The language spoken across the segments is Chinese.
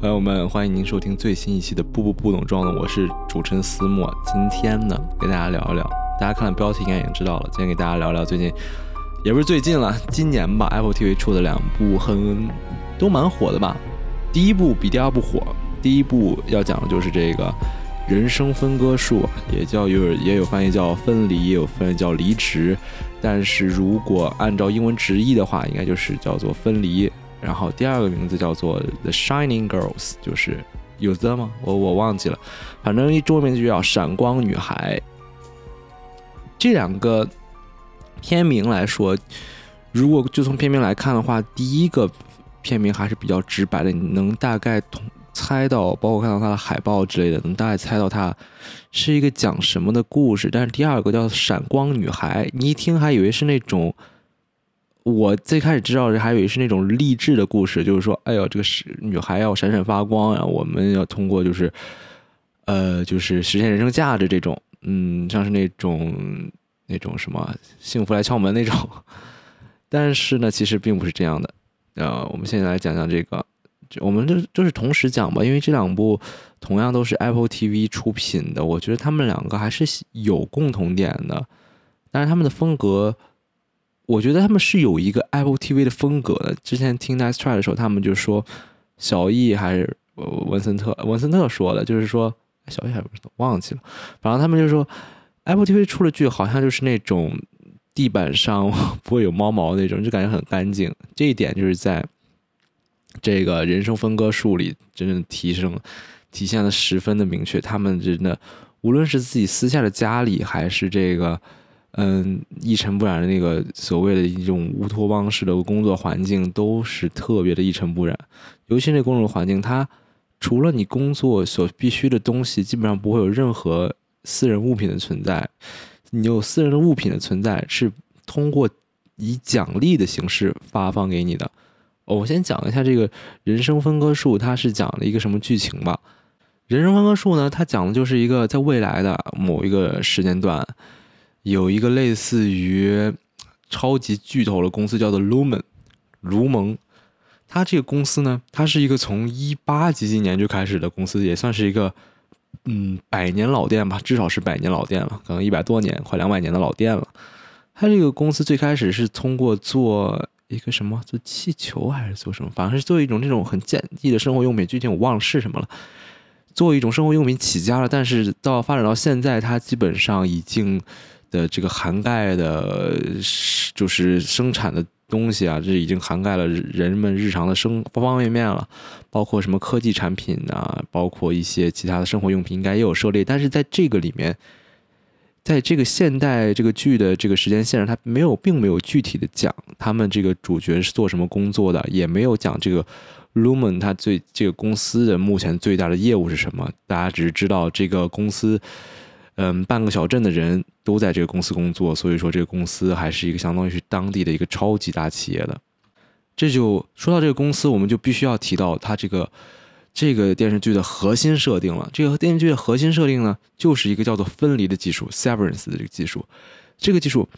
朋友们，欢迎您收听最新一期的《步步不懂装的》，我是主持人思墨。今天呢，跟大家聊一聊，大家看了标题应该已经知道了。今天给大家聊聊最近，也不是最近了，今年吧，Apple TV 出的两部很都蛮火的吧。第一部比第二部火，第一部要讲的就是这个人生分割术，也叫有也有翻译叫分离，也有翻译叫离职。但是如果按照英文直译的话，应该就是叫做分离。然后第二个名字叫做《The Shining Girls》，就是有 the 吗？我我忘记了，反正一中文名字就叫《闪光女孩》。这两个片名来说，如果就从片名来看的话，第一个片名还是比较直白的，你能大概同猜到，包括看到它的海报之类的，能大概猜到它是一个讲什么的故事。但是第二个叫《闪光女孩》，你一听还以为是那种。我最开始知道的还以为是那种励志的故事，就是说，哎呦，这个是女孩要闪闪发光啊，我们要通过就是，呃，就是实现人生价值这种，嗯，像是那种那种什么幸福来敲门那种。但是呢，其实并不是这样的。呃，我们现在来讲讲这个，我们就就是同时讲吧，因为这两部同样都是 Apple TV 出品的，我觉得他们两个还是有共同点的，但是他们的风格。我觉得他们是有一个 Apple TV 的风格的。之前听 Nice Try 的时候，他们就说小易还是文森特，文森特说的，就是说小易还是忘记了。反正他们就说 Apple TV 出了剧，好像就是那种地板上 不会有猫毛那种，就感觉很干净。这一点就是在这个人生分割术里真正提升、体现的十分的明确。他们真的无论是自己私下的家里，还是这个。嗯，一尘不染的那个所谓的一种乌托邦式的工作环境，都是特别的一尘不染。尤其那工作环境，它除了你工作所必须的东西，基本上不会有任何私人物品的存在。你有私人的物品的存在，是通过以奖励的形式发放给你的。我先讲一下这个人生分割术，它是讲了一个什么剧情吧？人生分割术呢，它讲的就是一个在未来的某一个时间段。有一个类似于超级巨头的公司，叫做 Lumen，卢蒙。它这个公司呢，它是一个从一八几几年就开始的公司，也算是一个嗯百年老店吧，至少是百年老店了，可能一百多年，快两百年的老店了。它这个公司最开始是通过做一个什么，做气球还是做什么，反正是做一种这种很简易的生活用品，具体我忘了是什么了。做一种生活用品起家了，但是到发展到现在，它基本上已经。的这个涵盖的，就是生产的东西啊，这已经涵盖了人们日常的生方方面面了，包括什么科技产品啊，包括一些其他的生活用品，应该也有涉猎。但是在这个里面，在这个现代这个剧的这个时间线上，它没有，并没有具体的讲他们这个主角是做什么工作的，也没有讲这个 Lumen 它最这个公司的目前最大的业务是什么。大家只是知道这个公司。嗯，半个小镇的人都在这个公司工作，所以说这个公司还是一个相当于是当地的一个超级大企业的。这就说到这个公司，我们就必须要提到它这个这个电视剧的核心设定了。这个电视剧的核心设定呢，就是一个叫做分离的技术 （severance） 的这个技术。这个技术，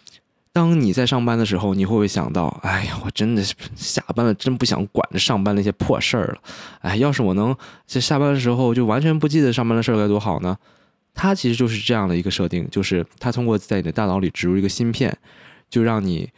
当你在上班的时候，你会不会想到，哎呀，我真的是下班了，真不想管着上班那些破事儿了。哎，要是我能在下班的时候就完全不记得上班的事儿，该多好呢？它其实就是这样的一个设定，就是它通过在你的大脑里植入一个芯片，就让你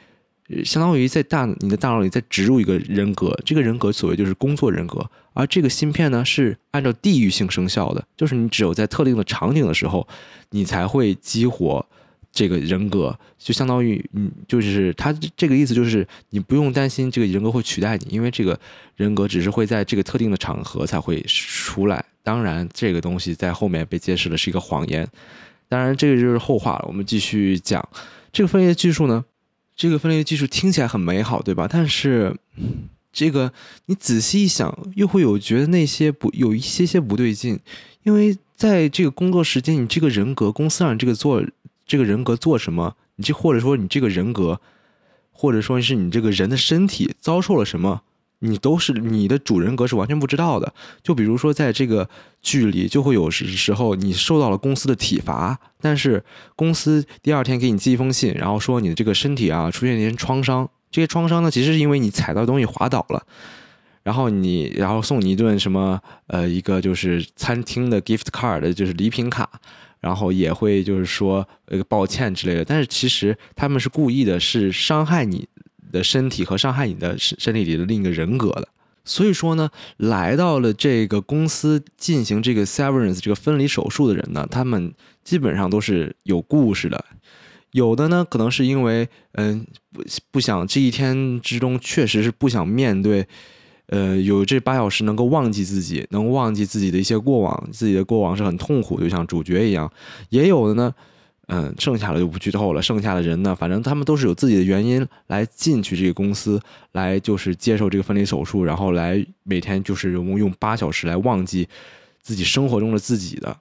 相当于在大你的大脑里再植入一个人格，这个人格所谓就是工作人格，而这个芯片呢是按照地域性生效的，就是你只有在特定的场景的时候，你才会激活。这个人格就相当于，嗯，就是他这个意思，就是你不用担心这个人格会取代你，因为这个人格只是会在这个特定的场合才会出来。当然，这个东西在后面被揭示的是一个谎言。当然，这个就是后话了。我们继续讲这个分裂技术呢，这个分裂技术听起来很美好，对吧？但是，这个你仔细一想，又会有觉得那些不有一些些不对劲，因为在这个工作时间，你这个人格公司让你这个做。这个人格做什么？你这或者说你这个人格，或者说是你这个人的身体遭受了什么，你都是你的主人格是完全不知道的。就比如说在这个剧里，就会有时时候你受到了公司的体罚，但是公司第二天给你寄一封信，然后说你的这个身体啊出现一些创伤，这些创伤呢其实是因为你踩到东西滑倒了。然后你然后送你一顿什么呃一个就是餐厅的 gift card，就是礼品卡，然后也会就是说呃抱歉之类的，但是其实他们是故意的，是伤害你的身体和伤害你的身体里的另一个人格的。所以说呢，来到了这个公司进行这个 severance 这个分离手术的人呢，他们基本上都是有故事的。有的呢，可能是因为嗯不不想这一天之中确实是不想面对，呃，有这八小时能够忘记自己，能忘记自己的一些过往，自己的过往是很痛苦，就像主角一样。也有的呢。嗯，剩下的就不剧透了。剩下的人呢，反正他们都是有自己的原因来进去这个公司，来就是接受这个分离手术，然后来每天就是用用八小时来忘记自己生活中的自己的。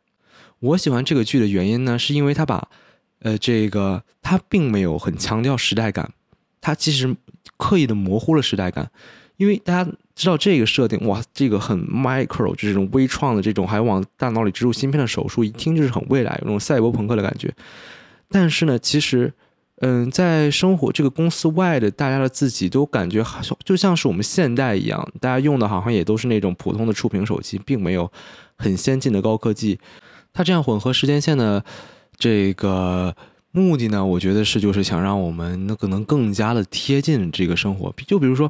我喜欢这个剧的原因呢，是因为他把呃这个他并没有很强调时代感，他其实刻意的模糊了时代感。因为大家知道这个设定，哇，这个很 micro，就是这种微创的这种，还往大脑里植入芯片的手术，一听就是很未来，有种赛博朋克的感觉。但是呢，其实，嗯，在生活这个公司外的大家的自己都感觉好像就像是我们现代一样，大家用的好像也都是那种普通的触屏手机，并没有很先进的高科技。它这样混合时间线的这个目的呢，我觉得是就是想让我们那可能更加的贴近这个生活，就比如说。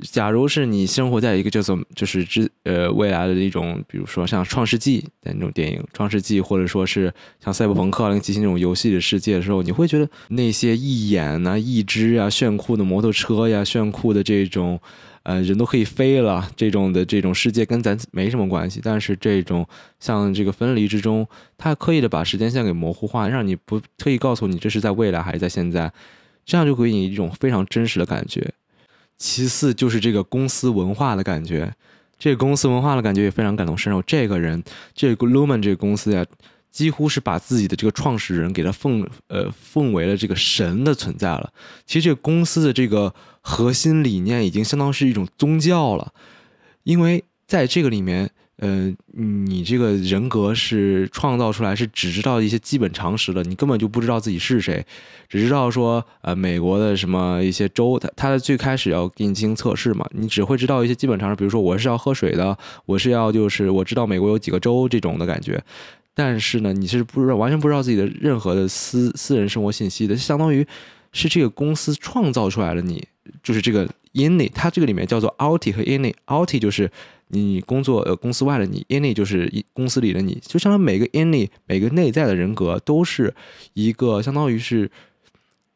假如是你生活在一个叫做就是之呃未来的一种，比如说像《创世纪》的那种电影，《创世纪》或者说是像《赛博朋克》零七七那种游戏的世界的时候，你会觉得那些一眼呐、一只啊、炫酷的摩托车呀、炫酷的这种，呃，人都可以飞了这种的这种世界跟咱没什么关系。但是这种像这个分离之中，它刻意的把时间线给模糊化，让你不特意告诉你这是在未来还是在现在，这样就给你一种非常真实的感觉。其次就是这个公司文化的感觉，这个公司文化的感觉也非常感同身受。这个人，这个 Lumen 这个公司呀，几乎是把自己的这个创始人给他奉呃奉为了这个神的存在了。其实这个公司的这个核心理念已经相当是一种宗教了，因为在这个里面。呃，你这个人格是创造出来，是只知道一些基本常识的，你根本就不知道自己是谁，只知道说，呃，美国的什么一些州，他他最开始要给你进行测试嘛，你只会知道一些基本常识，比如说我是要喝水的，我是要就是我知道美国有几个州这种的感觉，但是呢，你是不知道完全不知道自己的任何的私私人生活信息的，相当于是这个公司创造出来了你，就是这个 inny，它这个里面叫做 outy 和 inny，outy 就是。你工作呃公司外的你，inny 就是公司里的你，就相当于每个 inny 每个内在的人格都是一个相当于是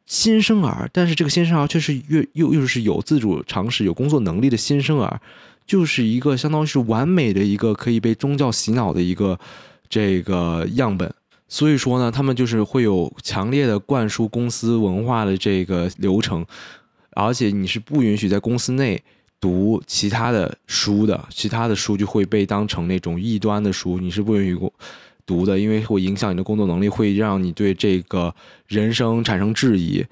新生儿，但是这个新生儿却是又又又是有自主常识、有工作能力的新生儿，就是一个相当于是完美的一个可以被宗教洗脑的一个这个样本。所以说呢，他们就是会有强烈的灌输公司文化的这个流程，而且你是不允许在公司内。读其他的书的，其他的书就会被当成那种异端的书，你是不允许读的，因为会影响你的工作能力，会让你对这个人生产生质疑。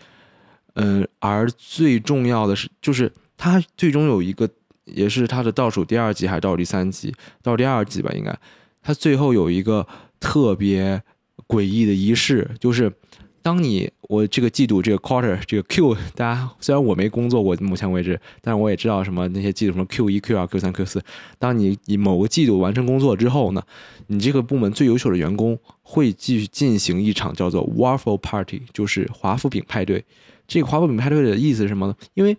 嗯，而最重要的是，就是它最终有一个，也是它的倒数第二集还是倒数第三集？倒数第二集吧，应该。它最后有一个特别诡异的仪式，就是。当你我这个季度这个 quarter 这个 Q，大家虽然我没工作过，目前为止，但是我也知道什么那些季度什么 Q 一、Q 二、Q 三、Q 四。当你以某个季度完成工作之后呢，你这个部门最优秀的员工会继续进行一场叫做 Waffle Party，就是华夫饼派对。这个华夫饼派对的意思是什么呢？因为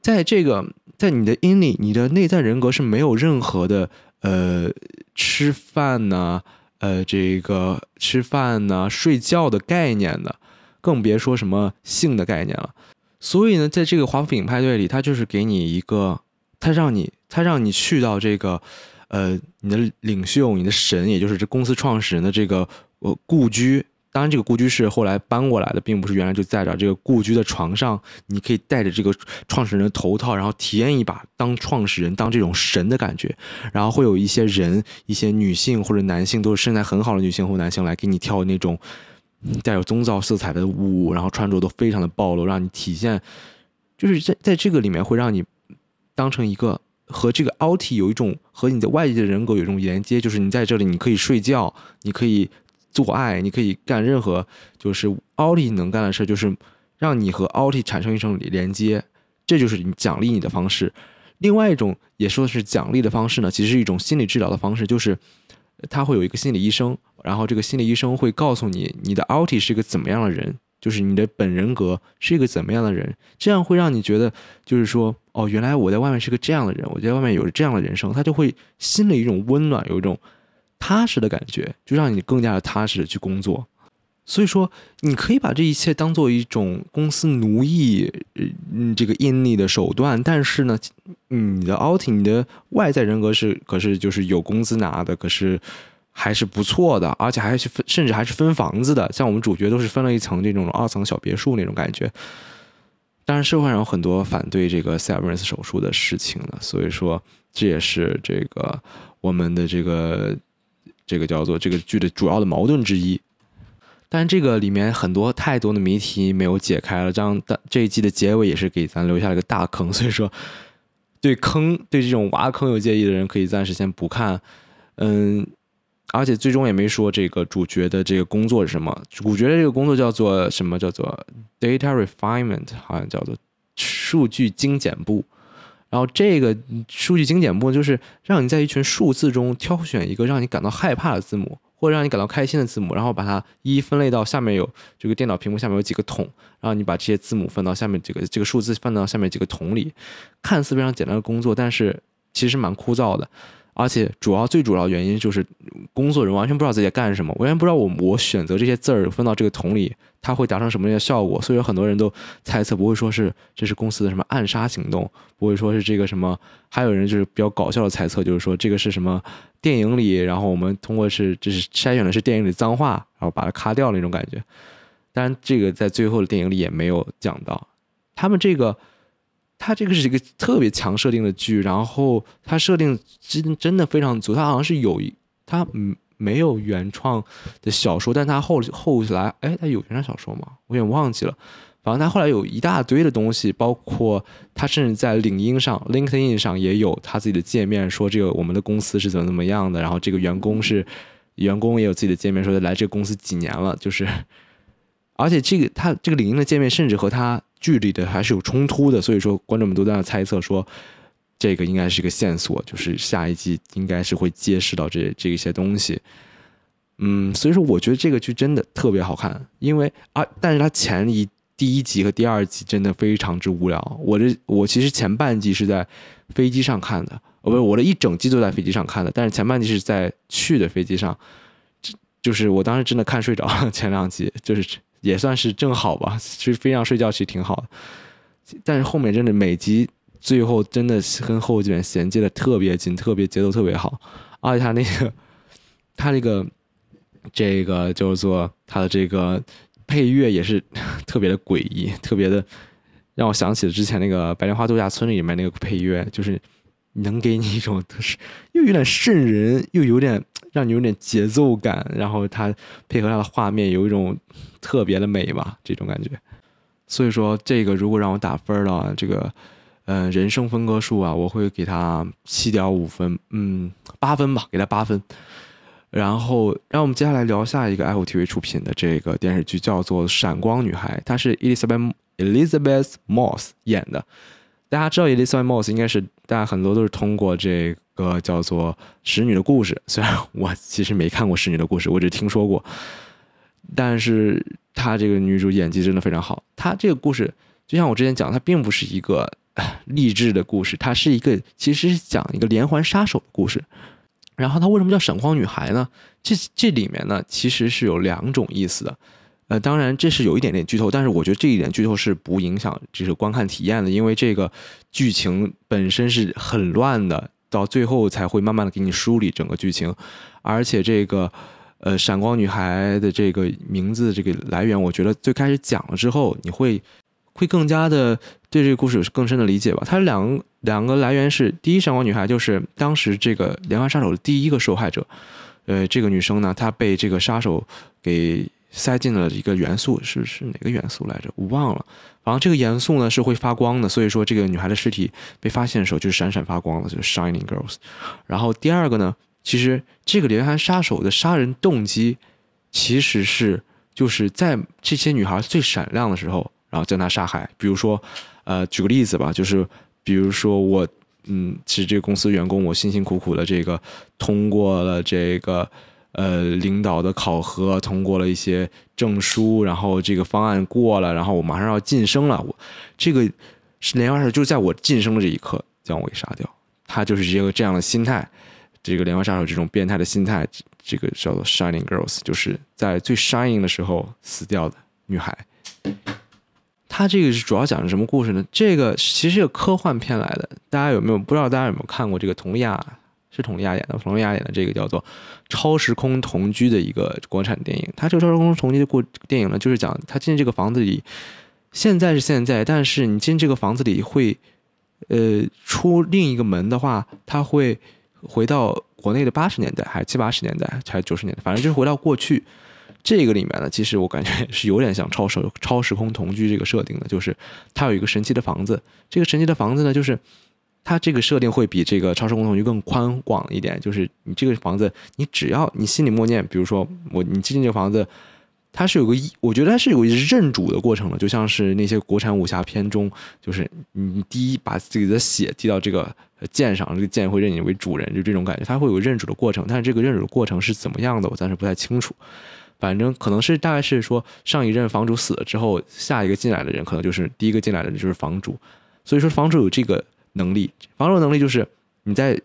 在这个在你的 inny，你的内在人格是没有任何的呃吃饭呢。呃，这个吃饭呢、睡觉的概念的，更别说什么性的概念了。所以呢，在这个华夫饼派对里，他就是给你一个，他让你，他让你去到这个，呃，你的领袖、你的神，也就是这公司创始人的这个呃故居。当然，这个故居是后来搬过来的，并不是原来就在这。这个故居的床上，你可以戴着这个创始人的头套，然后体验一把当创始人、当这种神的感觉。然后会有一些人，一些女性或者男性，都是身材很好的女性或男性来给你跳那种带有宗教色彩的舞，然后穿着都非常的暴露，让你体现，就是在在这个里面会让你当成一个和这个凹体有一种和你的外界的人格有一种连接，就是你在这里你可以睡觉，你可以。做爱，你可以干任何就是奥利能干的事，就是让你和奥利产生一种连接，这就是你奖励你的方式，另外一种也说是奖励的方式呢，其实是一种心理治疗的方式，就是他会有一个心理医生，然后这个心理医生会告诉你你的奥利是一个怎么样的人，就是你的本人格是一个怎么样的人，这样会让你觉得就是说哦，原来我在外面是个这样的人，我在外面有着这样的人生，他就会心里一种温暖，有一种踏实的感觉，就让你更加的踏实的去工作。所以说，你可以把这一切当做一种公司奴役，嗯，这个印力的手段。但是呢，你的 outing，你的外在人格是，可是就是有工资拿的，可是还是不错的，而且还是分，甚至还是分房子的。像我们主角都是分了一层这种二层小别墅那种感觉。当然，社会上有很多反对这个 severance 手术的事情了，所以说这也是这个我们的这个这个叫做这个剧的主要的矛盾之一。但这个里面很多太多的谜题没有解开了，这样的这一季的结尾也是给咱留下了个大坑，所以说对坑对这种挖坑有介意的人可以暂时先不看，嗯，而且最终也没说这个主角的这个工作是什么，主角的这个工作叫做什么？叫做 data refinement，好像叫做数据精简部。然后这个数据精简部就是让你在一群数字中挑选一个让你感到害怕的字母。或者让你感到开心的字母，然后把它一一分类到下面有这个电脑屏幕下面有几个桶，然后你把这些字母分到下面这个这个数字分到下面几个桶里，看似非常简单的工作，但是其实蛮枯燥的。而且主要最主要原因就是工作人完全不知道自己在干什么，完全不知道我我选择这些字儿分到这个桶里，它会达成什么样的效果。所以有很多人都猜测，不会说是这是公司的什么暗杀行动，不会说是这个什么，还有人就是比较搞笑的猜测，就是说这个是什么电影里，然后我们通过是就是筛选的是电影里脏话，然后把它卡掉那种感觉。当然，这个在最后的电影里也没有讲到，他们这个。它这个是一个特别强设定的剧，然后它设定真真的非常足。它好像是有一，它嗯没有原创的小说，但它后后来，哎，它有原创小说吗？我有点忘记了。反正它后来有一大堆的东西，包括它甚至在领英上，LinkedIn 上也有他自己的界面，说这个我们的公司是怎么怎么样的。然后这个员工是员工也有自己的界面，说来这个公司几年了，就是，而且这个他这个领英的界面甚至和他。剧里的还是有冲突的，所以说观众们都在那猜测说，这个应该是一个线索，就是下一季应该是会揭示到这这一些东西。嗯，所以说我觉得这个剧真的特别好看，因为啊，但是它前一第一集和第二集真的非常之无聊。我这我其实前半季是在飞机上看的，哦不是，我的一整季都在飞机上看的，但是前半季是在去的飞机上，就是我当时真的看睡着了，前两集就是。也算是正好吧，其实飞上睡觉其实挺好的，但是后面真的每集最后真的跟后卷衔接的特别紧，特别节奏特别好，而且他那个他那个这个叫做他的这个配乐也是特别的诡异，特别的让我想起了之前那个《白莲花度假村》里面那个配乐，就是能给你一种是又有点瘆人，又有点。让你有点节奏感，然后它配合它的画面有一种特别的美吧，这种感觉。所以说，这个如果让我打分的这个，呃，人生分割术啊，我会给它七点五分，嗯，八分吧，给它八分。然后，让我们接下来聊下一个 F T V 出品的这个电视剧，叫做《闪光女孩》，它是 Elizabeth Elizabeth Moss 演的。大家知道 elisaimos 应该是大家很多都是通过这。个叫做《使女的故事》，虽然我其实没看过《使女的故事》，我只听说过，但是她这个女主演技真的非常好。她这个故事，就像我之前讲，它并不是一个励志的故事，它是一个其实是讲一个连环杀手的故事。然后它为什么叫闪光女孩呢？这这里面呢，其实是有两种意思的。呃，当然这是有一点点剧透，但是我觉得这一点剧透是不影响这个观看体验的，因为这个剧情本身是很乱的。到最后才会慢慢的给你梳理整个剧情，而且这个，呃，闪光女孩的这个名字这个来源，我觉得最开始讲了之后，你会会更加的对这个故事有更深的理解吧。它两两个来源是，第一，闪光女孩就是当时这个连环杀手的第一个受害者，呃，这个女生呢，她被这个杀手给。塞进了一个元素，是是哪个元素来着？我忘了。然后这个元素呢是会发光的，所以说这个女孩的尸体被发现的时候就是闪闪发光的，就是 Shining Girls。然后第二个呢，其实这个连环杀手的杀人动机其实是就是在这些女孩最闪亮的时候，然后将她杀害。比如说，呃，举个例子吧，就是比如说我嗯，其实这个公司员工我辛辛苦苦的这个通过了这个呃领导的考核，通过了一些证书，然后这个方案过了，然后我马上要晋升了，我这个是连环杀手，就是在我晋升的这一刻将我给杀掉，他就是这个这样的心态，这个连环杀手这种变态的心态，这个叫做 Shining Girls，就是在最 shining 的时候死掉的女孩。他这个是主要讲的什么故事呢？这个其实是个科幻片来的，大家有没有不知道？大家有没有看过这个佟丽娅是佟丽娅演的？佟丽娅演的这个叫做《超时空同居》的一个国产电影。它这个超时空同居的过电影呢，就是讲他进这个房子里，现在是现在，但是你进这个房子里会，呃，出另一个门的话，他会回到国内的八十年代，还是七八十年代，还是九十年代，反正就是回到过去。这个里面呢，其实我感觉是有点像超时超时空同居这个设定的，就是它有一个神奇的房子。这个神奇的房子呢，就是它这个设定会比这个超时空同居更宽广一点。就是你这个房子，你只要你心里默念，比如说我你进这个房子，它是有个，我觉得它是有一认主的过程的，就像是那些国产武侠片中，就是你第一把自己的血滴到这个剑上，这个剑会认你为主人，就这种感觉，它会有认主的过程。但是这个认主的过程是怎么样的，我暂时不太清楚。反正可能是大概是说，上一任房主死了之后，下一个进来的人可能就是第一个进来的人就是房主，所以说房主有这个能力。防守能力就是你在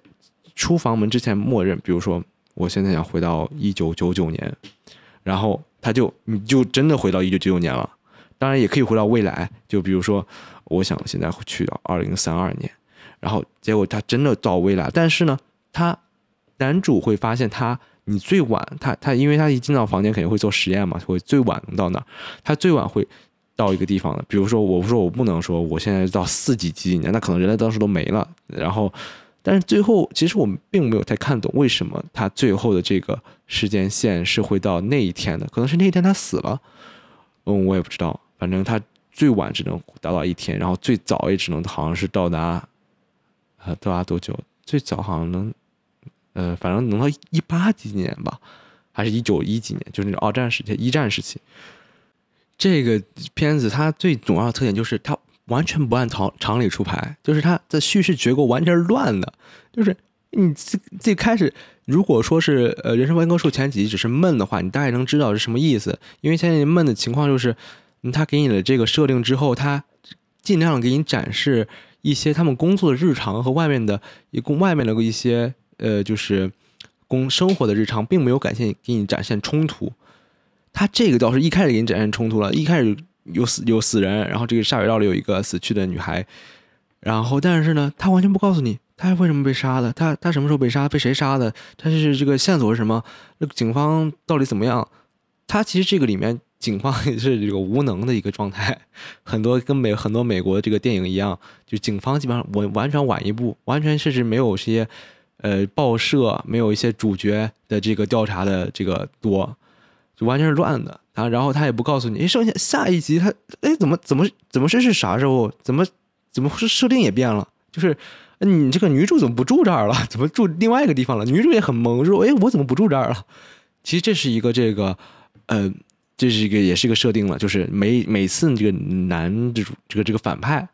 出房门之前默认，比如说我现在想回到一九九九年，然后他就你就真的回到一九九九年了。当然也可以回到未来，就比如说我想现在去到二零三二年，然后结果他真的到未来，但是呢，他男主会发现他。你最晚，他他，因为他一进到房间肯定会做实验嘛，会最晚能到哪？他最晚会到一个地方了，比如说，我说我不能说我现在到四几几几年，那可能人类当时都没了。然后，但是最后其实我们并没有太看懂为什么他最后的这个时间线是会到那一天的，可能是那一天他死了。嗯，我也不知道，反正他最晚只能达到一天，然后最早也只能好像是到达，呃，到达多久？最早好像能。呃，反正能到一八几年吧，还是一九一几年，就是那种二战时期、一战时期。这个片子它最主要的特点就是它完全不按常常理出牌，就是它的叙事结构完全是乱的。就是你最最开始，如果说是呃《人生观歌术》前几集只是闷的话，你大概能知道是什么意思。因为现在闷的情况就是，他给你的这个设定之后，他尽量给你展示一些他们工作的日常和外面的一共外面的一些。呃，就是工生活的日常，并没有展现给你展现冲突。他这个倒是一开始给你展现冲突了，一开始有死有死人，然后这个下水道里有一个死去的女孩，然后但是呢，他完全不告诉你他为什么被杀的，他他什么时候被杀，被谁杀的，他是这个线索是什么，那警方到底怎么样？他其实这个里面警方也是这个无能的一个状态，很多跟美很多美国这个电影一样，就警方基本上我完全晚一步，完全甚至没有些。呃，报社没有一些主角的这个调查的这个多，就完全是乱的啊。然后他也不告诉你，哎，剩下下一集他，哎，怎么怎么怎么是是啥时候？怎么怎么是设定也变了？就是你这个女主怎么不住这儿了？怎么住另外一个地方了？女主也很懵，说，哎，我怎么不住这儿了？其实这是一个这个，呃，这是一个也是一个设定了，就是每每次这个男主这个这个反派。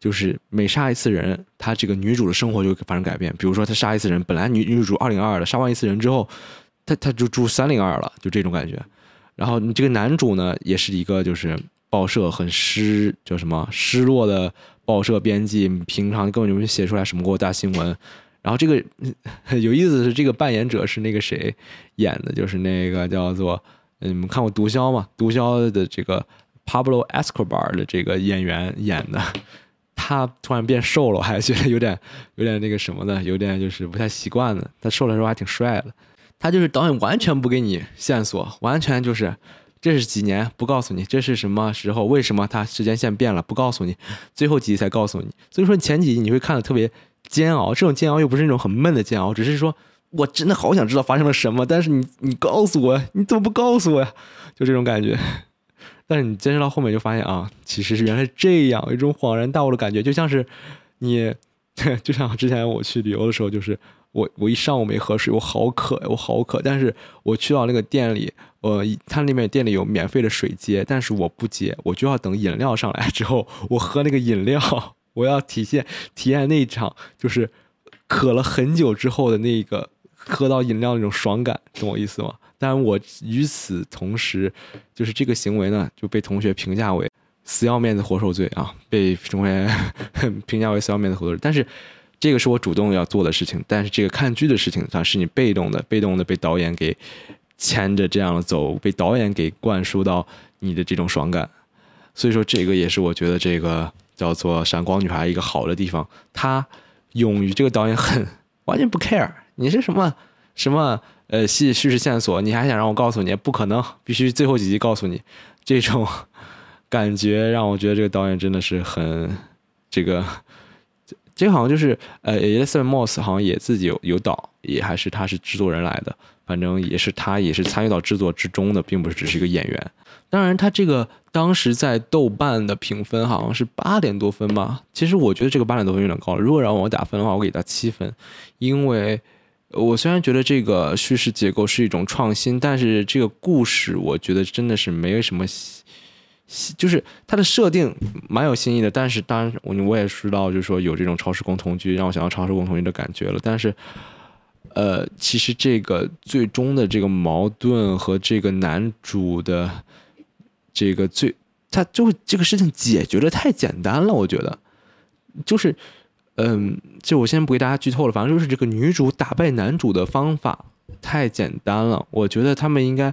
就是每杀一次人，他这个女主的生活就发生改变。比如说，他杀一次人，本来女女主二零二的，杀完一次人之后，他他就住三零二了，就这种感觉。然后你这个男主呢，也是一个就是报社很失叫什么失落的报社编辑，平常根本就没写出来什么过大新闻。然后这个 有意思的是，这个扮演者是那个谁演的，就是那个叫做你们看过《毒枭》吗？《毒枭》的这个 Pablo Escobar 的这个演员演的。他突然变瘦了，我还觉得有点有点那个什么的，有点就是不太习惯的。他瘦的时候还挺帅的。他就是导演完全不给你线索，完全就是这是几年不告诉你，这是什么时候，为什么他时间线变了不告诉你，最后几集才告诉你。所以说前几集你会看的特别煎熬，这种煎熬又不是那种很闷的煎熬，只是说我真的好想知道发生了什么，但是你你告诉我，你怎么不告诉我呀？就这种感觉。但是你坚持到后面就发现啊，其实是原来这样，一种恍然大悟的感觉，就像是你，就像之前我去旅游的时候，就是我我一上午没喝水，我好渴，我好渴。但是我去到那个店里，呃，他那边店里有免费的水接，但是我不接，我就要等饮料上来 之后，我喝那个饮料，我要体现体验那一场就是渴了很久之后的那个喝到饮料那种爽感，懂我意思吗？但我与此同时，就是这个行为呢就被同学评价为死要面子活受罪啊，被同学 评价为死要面子活受罪。但是这个是我主动要做的事情，但是这个看剧的事情它是你被动的，被动的被导演给牵着这样走，被导演给灌输到你的这种爽感。所以说，这个也是我觉得这个叫做《闪光女孩》一个好的地方，她勇于这个导演很完全不 care 你是什么什么呃戏叙事线索，你还想让我告诉你？不可能，必须最后几集告诉你。这种感觉让我觉得这个导演真的是很这个，这个好像就是呃 e l i s a b e Moss 好像也自己有有导，也还是他是制作人来的，反正也是他也是参与到制作之中的，并不是只是一个演员。当然，他这个当时在豆瓣的评分好像是八点多分吧。其实我觉得这个八点多分有点高了。如果让我打分的话，我给他七分，因为我虽然觉得这个叙事结构是一种创新，但是这个故事我觉得真的是没有什么，就是它的设定蛮有新意的。但是当然，我我也知道，就是说有这种超时空同居，让我想到超时空同居的感觉了。但是，呃，其实这个最终的这个矛盾和这个男主的。这个最，他就这个事情解决的太简单了，我觉得，就是，嗯，就我先不给大家剧透了，反正就是这个女主打败男主的方法太简单了，我觉得他们应该，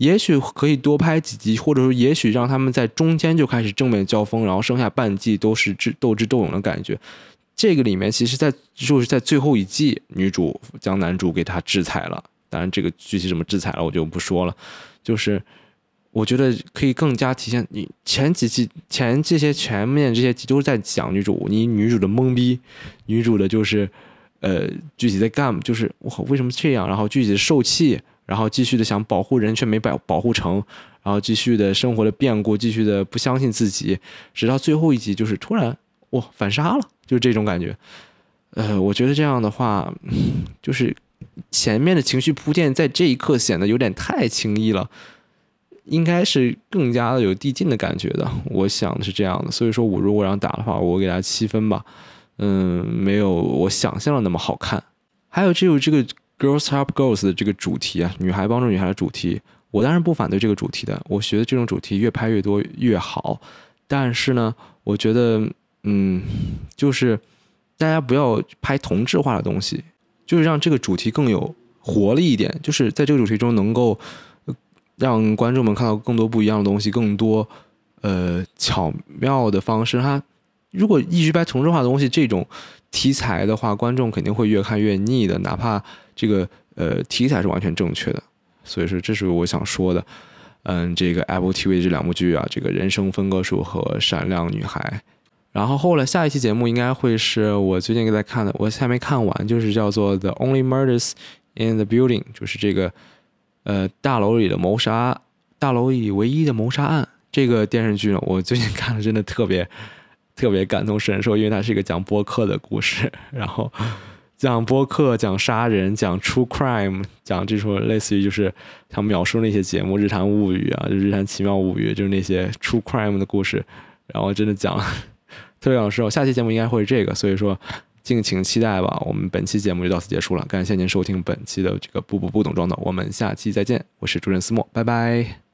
也许可以多拍几集，或者说也许让他们在中间就开始正面交锋，然后剩下半季都是智斗智斗勇的感觉。这个里面其实，在就是在最后一季，女主将男主给他制裁了，当然这个具体怎么制裁了，我就不说了，就是。我觉得可以更加体现你前几季前这些前面这些集都是在讲女主，你女主的懵逼，女主的就是，呃，具体在干，就是我为什么这样，然后具体受气，然后继续的想保护人却没保保护成，然后继续的生活的变故，继续的不相信自己，直到最后一集就是突然哇反杀了，就是这种感觉。呃，我觉得这样的话，就是前面的情绪铺垫在这一刻显得有点太轻易了。应该是更加的有递进的感觉的，我想的是这样的，所以说我如果让打的话，我给他七分吧，嗯，没有我想象的那么好看。还有只有这个 Girls Help Girls 的这个主题啊，女孩帮助女孩的主题，我当然不反对这个主题的，我觉得这种主题越拍越多越好。但是呢，我觉得，嗯，就是大家不要拍同质化的东西，就是让这个主题更有活力一点，就是在这个主题中能够。让观众们看到更多不一样的东西，更多呃巧妙的方式。他如果一直拍同质化的东西，这种题材的话，观众肯定会越看越腻的。哪怕这个呃题材是完全正确的，所以说这是我想说的。嗯，这个 Apple TV 这两部剧啊，这个《人生分割术》和《闪亮女孩》。然后后来下一期节目应该会是我最近给大家看的，我还没看完，就是叫做《The Only Murders in the Building》，就是这个。呃，大楼里的谋杀，大楼里唯一的谋杀案这个电视剧呢，我最近看了，真的特别特别感同身受，因为它是一个讲播客的故事，然后讲播客、讲杀人、讲 true crime、讲这种类似于就是像描述那些节目《日谈物语》啊，就《日谈奇妙物语》，就是那些 true crime 的故事，然后真的讲 特别有受。下期节目应该会是这个，所以说。敬请期待吧！我们本期节目就到此结束了，感谢您收听本期的这个不不不懂装懂，我们下期再见，我是主任思墨，拜拜。